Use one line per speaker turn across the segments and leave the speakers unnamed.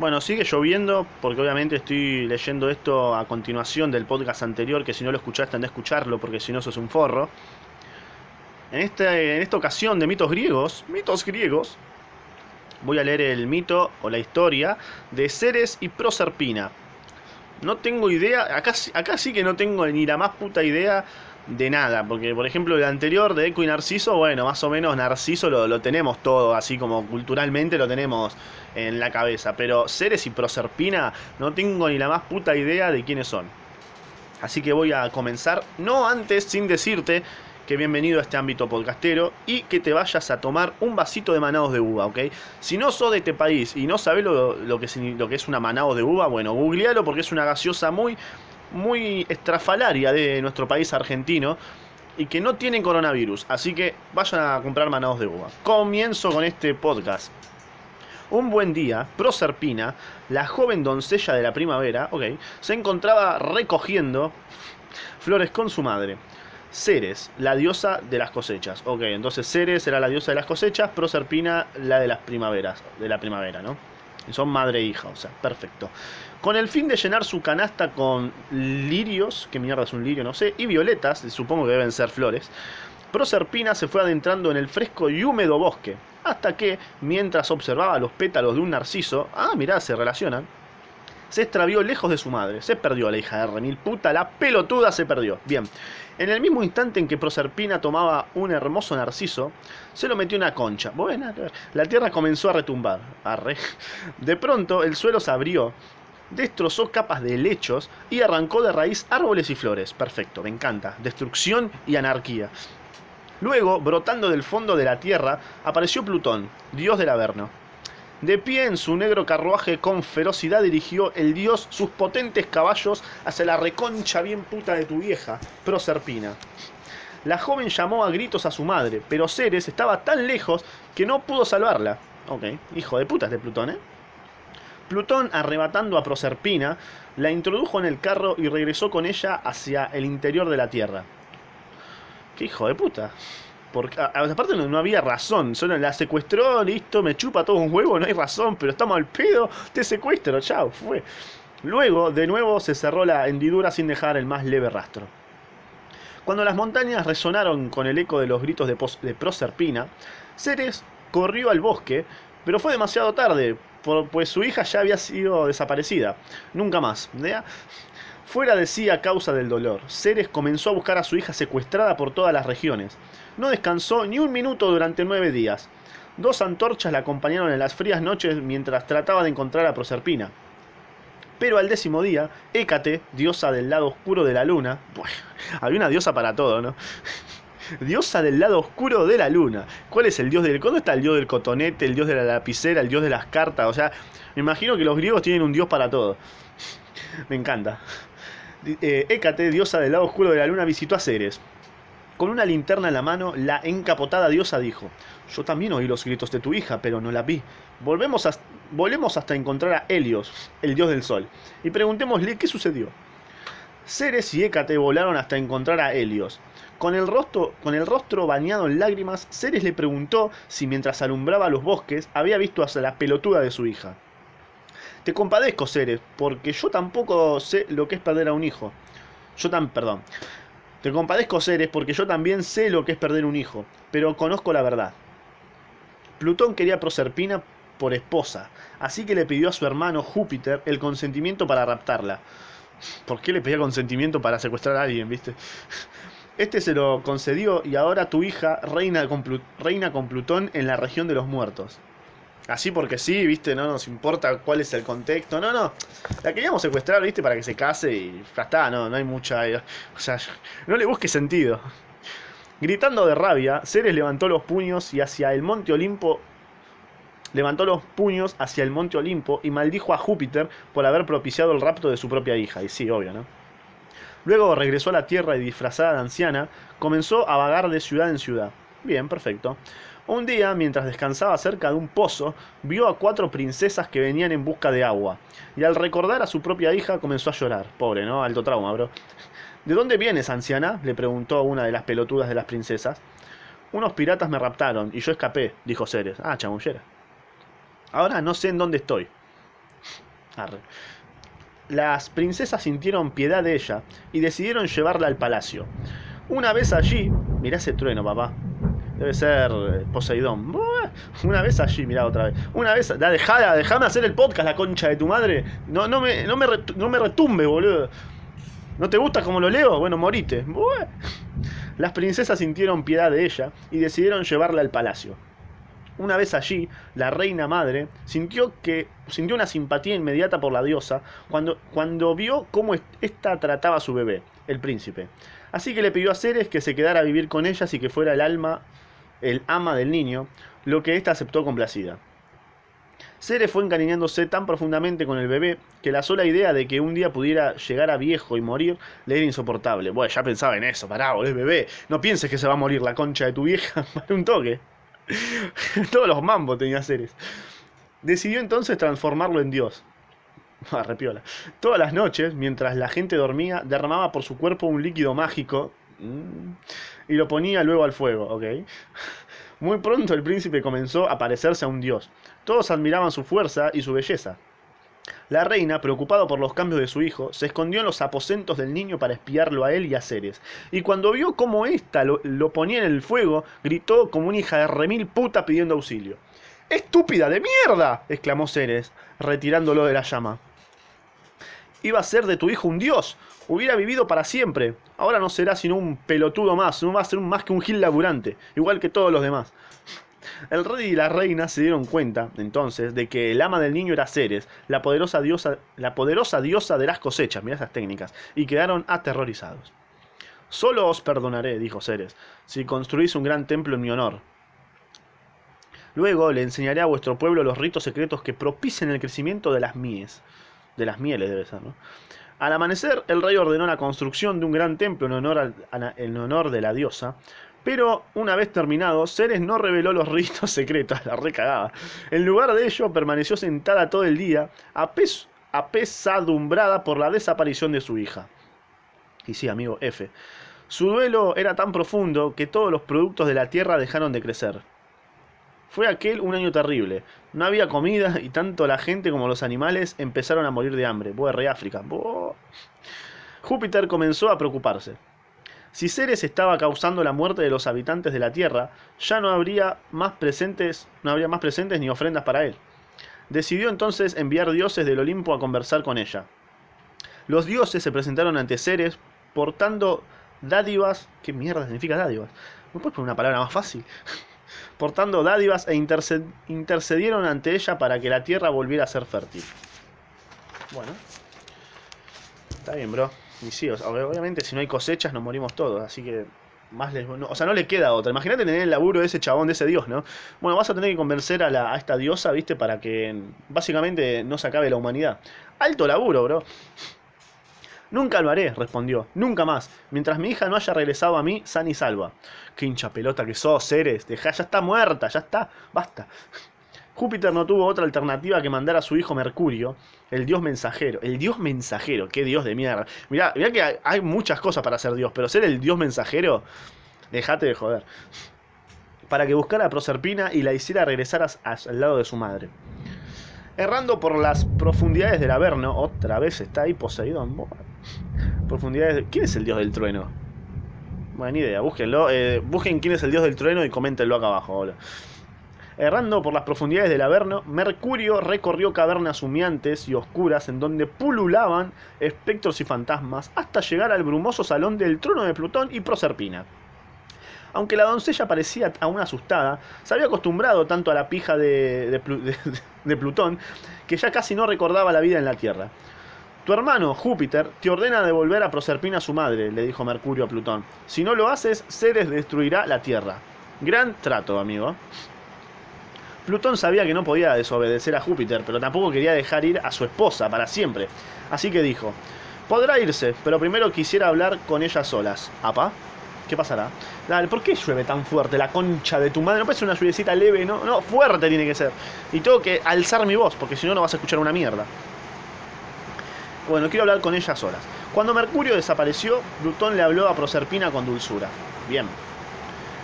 Bueno, sigue lloviendo porque obviamente estoy leyendo esto a continuación del podcast anterior, que si no lo escuchaste, anda a escucharlo porque si no sos un forro. En, este, en esta ocasión de mitos griegos, mitos griegos, voy a leer el mito o la historia de Ceres y Proserpina. No tengo idea, acá, acá sí que no tengo ni la más puta idea de nada, porque por ejemplo el anterior de Eco y Narciso, bueno, más o menos Narciso lo, lo, tenemos todo, así como culturalmente lo tenemos en la cabeza, pero Ceres y Proserpina no tengo ni la más puta idea de quiénes son. Así que voy a comenzar, no antes sin decirte que bienvenido a este ámbito podcastero y que te vayas a tomar un vasito de manados de uva, ¿ok? Si no sos de este país y no sabes lo, lo, que, lo que es una manados de uva, bueno, googlealo porque es una gaseosa muy muy estrafalaria de nuestro país argentino y que no tienen coronavirus. Así que vayan a comprar manados de uva. Comienzo con este podcast. Un buen día, Proserpina, la joven doncella de la primavera, se encontraba recogiendo flores con su madre. Ceres, la diosa de las cosechas. Ok, entonces Ceres era la diosa de las cosechas, Proserpina la de las primaveras, de la primavera, ¿no? Son madre e hija, o sea, perfecto. Con el fin de llenar su canasta con lirios, que mierda es un lirio, no sé, y violetas, supongo que deben ser flores, Proserpina se fue adentrando en el fresco y húmedo bosque, hasta que, mientras observaba los pétalos de un narciso, ah, mirá, se relacionan, se extravió lejos de su madre. Se perdió la hija de Remil. Puta, la pelotuda se perdió. Bien. En el mismo instante en que Proserpina tomaba un hermoso narciso, se lo metió una concha. Bueno, la tierra comenzó a retumbar. Arre. De pronto, el suelo se abrió, destrozó capas de lechos y arrancó de raíz árboles y flores. Perfecto, me encanta. Destrucción y anarquía. Luego, brotando del fondo de la tierra, apareció Plutón, dios del Averno. De pie en su negro carruaje con ferocidad dirigió el dios sus potentes caballos hacia la reconcha bien puta de tu vieja, Proserpina. La joven llamó a gritos a su madre, pero Ceres estaba tan lejos que no pudo salvarla. Ok, hijo de puta de Plutón, ¿eh? Plutón, arrebatando a Proserpina, la introdujo en el carro y regresó con ella hacia el interior de la Tierra. ¡Qué hijo de puta! Porque, aparte no, había razón, solo la secuestró, listo, me chupa todo un huevo, no hay razón, pero estamos al pedo, te secuestro, chao, fue. Luego, de nuevo, se cerró la hendidura sin dejar el más leve rastro. Cuando las montañas resonaron con el eco de los gritos de, de Proserpina, Ceres corrió al bosque, pero fue demasiado tarde, pues su hija ya había sido desaparecida. Nunca más. ¿ya? Fuera de sí a causa del dolor, Ceres comenzó a buscar a su hija secuestrada por todas las regiones. No descansó ni un minuto durante nueve días. Dos antorchas la acompañaron en las frías noches mientras trataba de encontrar a Proserpina. Pero al décimo día, Hécate, diosa del lado oscuro de la luna, bueno, había una diosa para todo, ¿no? diosa del lado oscuro de la luna. ¿Cuál es el dios del... ¿Cuándo está el dios del cotonete, el dios de la lapicera, el dios de las cartas? O sea, me imagino que los griegos tienen un dios para todo. me encanta. Eh, Hécate, diosa del lado oscuro de la luna, visitó a Ceres. Con una linterna en la mano, la encapotada diosa dijo, Yo también oí los gritos de tu hija, pero no la vi. Volvemos hasta encontrar a Helios, el dios del sol, y preguntémosle qué sucedió. Ceres y Hécate volaron hasta encontrar a Helios. Con el, rostro, con el rostro bañado en lágrimas, Ceres le preguntó si mientras alumbraba los bosques había visto a la pelotuda de su hija. Te compadezco, Ceres, porque yo tampoco sé lo que es perder a un hijo. Yo tan, perdón. Te compadezco, Ceres, porque yo también sé lo que es perder un hijo, pero conozco la verdad. Plutón quería a Proserpina por esposa, así que le pidió a su hermano Júpiter el consentimiento para raptarla. ¿Por qué le pedía consentimiento para secuestrar a alguien, viste? Este se lo concedió y ahora tu hija reina con, reina con Plutón en la región de los muertos. Así porque sí, viste, no nos importa cuál es el contexto. No, no. La queríamos secuestrar, viste, para que se case y ya está, no, no hay mucha. Eh, o sea, no le busque sentido. Gritando de rabia, Ceres levantó los puños y hacia el monte Olimpo. Levantó los puños hacia el monte Olimpo y maldijo a Júpiter por haber propiciado el rapto de su propia hija. Y sí, obvio, ¿no? Luego regresó a la tierra y disfrazada de anciana, comenzó a vagar de ciudad en ciudad. Bien, perfecto. Un día, mientras descansaba cerca de un pozo, vio a cuatro princesas que venían en busca de agua, y al recordar a su propia hija comenzó a llorar. Pobre, ¿no? Alto trauma, bro. ¿De dónde vienes, anciana? le preguntó una de las pelotudas de las princesas. Unos piratas me raptaron y yo escapé, dicho Ceres. Ah, chamullera. Ahora no sé en dónde estoy. Arre. Las princesas sintieron piedad de ella y decidieron llevarla al palacio. Una vez allí, mirá ese trueno, papá. Debe ser eh, Poseidón. Una vez allí, mirá otra vez. Una vez. Da, dejá- dejame hacer el podcast, la concha de tu madre. No, no, me, no, me, no me retumbe, boludo. ¿No te gusta como lo leo? Bueno, morite. Las princesas sintieron piedad de ella y decidieron llevarla al palacio. Una vez allí, la reina madre sintió que sintió una simpatía inmediata por la diosa cuando, cuando vio cómo ésta trataba a su bebé, el príncipe. Así que le pidió a Ceres que se quedara a vivir con ellas y que fuera el alma, el ama del niño, lo que ésta aceptó complacida. Ceres fue encariñándose tan profundamente con el bebé que la sola idea de que un día pudiera llegar a viejo y morir le era insoportable. Bueno, ya pensaba en eso, pará, boludo, bebé. No pienses que se va a morir la concha de tu vieja, para un toque. Todos los mambos tenía Ceres. Decidió entonces transformarlo en Dios. Ah, repiola. Todas las noches, mientras la gente dormía, derramaba por su cuerpo un líquido mágico mm, y lo ponía luego al fuego, ¿ok? Muy pronto el príncipe comenzó a parecerse a un dios. Todos admiraban su fuerza y su belleza. La reina, preocupada por los cambios de su hijo, se escondió en los aposentos del niño para espiarlo a él y a Ceres. Y cuando vio cómo ésta lo, lo ponía en el fuego, gritó como una hija de remil puta pidiendo auxilio. ¡Estúpida de mierda! exclamó Ceres, retirándolo de la llama. Iba a ser de tu hijo un dios. Hubiera vivido para siempre. Ahora no será sino un pelotudo más. No va a ser más que un gil laburante. Igual que todos los demás. El rey y la reina se dieron cuenta, entonces, de que el ama del niño era Ceres, la poderosa diosa, la poderosa diosa de las cosechas, mira esas técnicas, y quedaron aterrorizados. Solo os perdonaré, dijo Ceres, si construís un gran templo en mi honor. Luego le enseñaré a vuestro pueblo los ritos secretos que propicien el crecimiento de las mies. De las mieles debe ser, ¿no? Al amanecer, el rey ordenó la construcción de un gran templo en honor, en honor de la diosa, pero una vez terminado, Ceres no reveló los ritos secretos, la recagaba. En lugar de ello, permaneció sentada todo el día, apes- apesadumbrada por la desaparición de su hija. Y sí, amigo, F. Su duelo era tan profundo que todos los productos de la tierra dejaron de crecer. Fue aquel un año terrible. No había comida y tanto la gente como los animales empezaron a morir de hambre. Buah, re África. Júpiter comenzó a preocuparse. Si Ceres estaba causando la muerte de los habitantes de la Tierra, ya no habría más presentes, no habría más presentes ni ofrendas para él. Decidió entonces enviar dioses del Olimpo a conversar con ella. Los dioses se presentaron ante Ceres portando dádivas. ¿Qué mierda significa dádivas? ¿No puedes poner una palabra más fácil? Portando dádivas e interced- intercedieron ante ella para que la tierra volviera a ser fértil. Bueno, está bien, bro. O sea, obviamente si no hay cosechas nos morimos todos, así que más no- o sea, no le queda otra. Imagínate tener el laburo de ese chabón, de ese dios, ¿no? Bueno, vas a tener que convencer a, la, a esta diosa, ¿viste? Para que básicamente no se acabe la humanidad. Alto laburo, bro. Nunca lo haré, respondió. Nunca más. Mientras mi hija no haya regresado a mí, sana y salva. Qué hincha pelota que sos, Ceres. Dejá, ya está muerta, ya está. Basta. Júpiter no tuvo otra alternativa que mandar a su hijo Mercurio, el dios mensajero. El dios mensajero, qué dios de mierda. Mirá, mirá que hay, muchas cosas para ser dios, pero ser el dios mensajero, dejate de joder. Para que buscara a Proserpina y la hiciera regresar al lado de su madre. Errando por las profundidades del Averno, otra vez está ahí Poseidón. Profundidades de- ¿Quién es el dios del trueno? Buena idea, búsquenlo. eh, busquen quién es el dios del trueno y coméntenlo acá abajo. Errando por las profundidades del Averno, Mercurio recorrió cavernas humeantes y oscuras en donde pululaban espectros y fantasmas hasta llegar al brumoso salón del trono de Plutón y Proserpina. Aunque la doncella parecía aún asustada, se había acostumbrado tanto a la pija de- de Plutón que ya casi no recordaba la vida en la Tierra. Tu hermano, Júpiter, te ordena devolver a Proserpina a su madre, le dijo Mercurio a Plutón. Si no lo haces, Ceres destruirá la Tierra. Gran trato, amigo. Plutón sabía que no podía desobedecer a Júpiter, pero tampoco quería dejar ir a su esposa para siempre. Así que dijo, podrá irse, pero primero quisiera hablar con ellas solas. ¿Apa? ¿Qué pasará? Dale, ¿por qué llueve tan fuerte la concha de tu madre? No puede ser una lluviecita leve, no, no, fuerte tiene que ser. Y tengo que alzar mi voz, porque si no, no vas a escuchar una mierda. Bueno, quiero hablar con ellas solas. Cuando Mercurio desapareció, Plutón le habló a Proserpina con dulzura. Bien.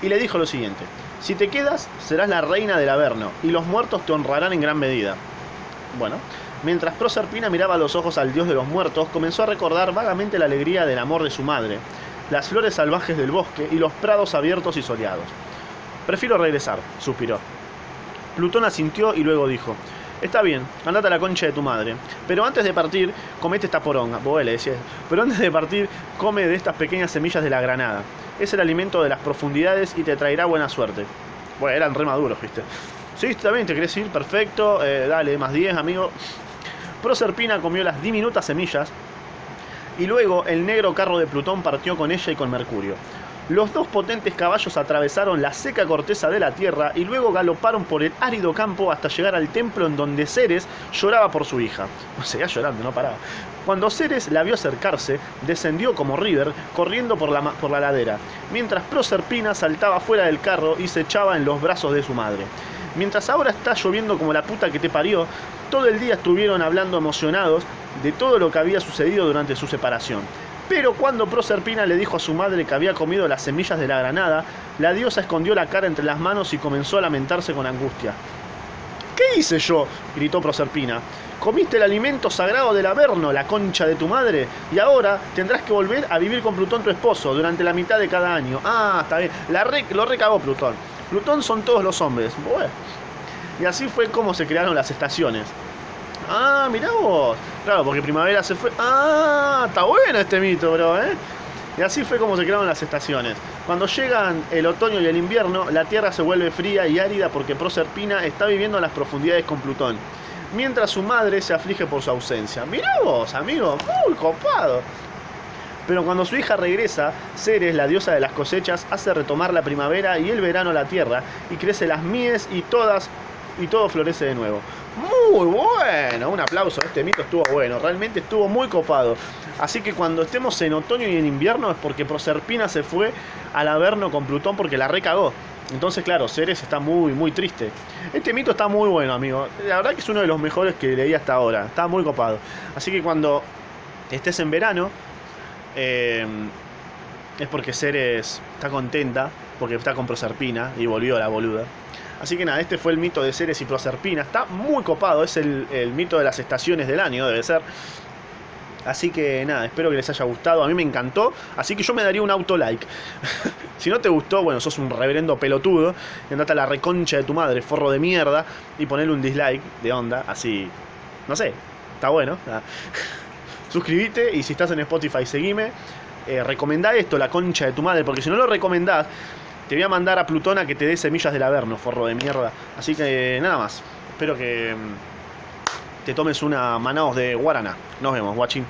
Y le dijo lo siguiente. Si te quedas, serás la reina del Averno, y los muertos te honrarán en gran medida. Bueno, Mientras Proserpina miraba a los ojos al dios de los muertos, comenzó a recordar vagamente la alegría del amor de su madre, las flores salvajes del bosque y los prados abiertos y soleados. Prefiero regresar, suspiró. Plutón asintió y luego dijo, Está bien, andate a la concha de tu madre. Pero antes de partir, comete esta poronga. Vos le decía, pero antes de partir, come de estas pequeñas semillas de la granada. Es el alimento de las profundidades y te traerá buena suerte. Bueno, eran re maduros, viste. Sí, bien, te querés ir, perfecto. Eh, dale, más 10, amigo. Proserpina comió las diminutas semillas y luego el negro carro de Plutón partió con ella y con Mercurio. Los dos potentes caballos atravesaron la seca corteza de la tierra y luego galoparon por el árido campo hasta llegar al templo en donde Ceres lloraba por su hija. Seguía llorando, no paraba. Cuando Ceres la vio acercarse, descendió como River, corriendo por la, por la ladera, mientras Proserpina saltaba fuera del carro y se echaba en los brazos de su madre. Mientras ahora está lloviendo como la puta que te parió, todo el día estuvieron hablando emocionados de todo lo que había sucedido durante su separación. Pero cuando Proserpina le dijo a su madre que había comido las semillas de la granada, la diosa escondió la cara entre las manos y comenzó a lamentarse con angustia. ¿Qué hice yo? gritó Proserpina. Comiste el alimento sagrado del Averno, la concha de tu madre, y ahora tendrás que volver a vivir con Plutón tu esposo durante la mitad de cada año. Ah, está bien. La lo recagó Plutón. Plutón son todos los hombres. Bueno. Y así fue como se crearon las estaciones. Ah, mirá vos. Claro, porque primavera se fue. Ah, está bueno este mito, bro, ¿eh? Y así fue como se crearon las estaciones. Cuando llegan el otoño y el invierno, la Tierra se vuelve fría y árida porque Proserpina está viviendo en las profundidades con Plutón. Mientras su madre se aflige por su ausencia. Mirá vos, amigo, muy copado. Pero cuando su hija regresa, Ceres, la diosa de las cosechas, hace retomar la primavera y el verano la tierra, y crece las mies y todas y todo florece de nuevo. Muy bueno, un aplauso, este mito estuvo bueno, realmente estuvo muy copado. Así que cuando estemos en otoño y en invierno es porque Proserpina se fue al Averno con Plutón porque la recagó. Entonces, claro, Ceres está muy, muy triste. Este mito está muy bueno, amigo. La verdad que es uno de los mejores que leí hasta ahora. Está muy copado. Así que cuando estés en verano, eh, es porque Ceres está contenta, porque está con Proserpina y volvió la boluda. Así que nada, este fue el mito de Ceres y Proserpina. Está muy copado, es el, mito de las estaciones del año, debe ser. Así que nada, espero que les haya gustado. A mí me encantó. Así que yo me daría un auto like. si no te gustó, bueno, sos un reverendo pelotudo. Andate a la reconcha de tu madre, forro de mierda. Y ponele un dislike de onda. Así. No sé. Está bueno. Suscríbete y si estás en Spotify, seguime. Eh, recomendá esto, la concha de tu madre. Porque si no lo recomendás, te voy a mandar a Plutona que te dé semillas del Averno, forro de mierda. Así que nada más. Espero que mm, te tomes una manaos de guarana. Nos vemos, guachín.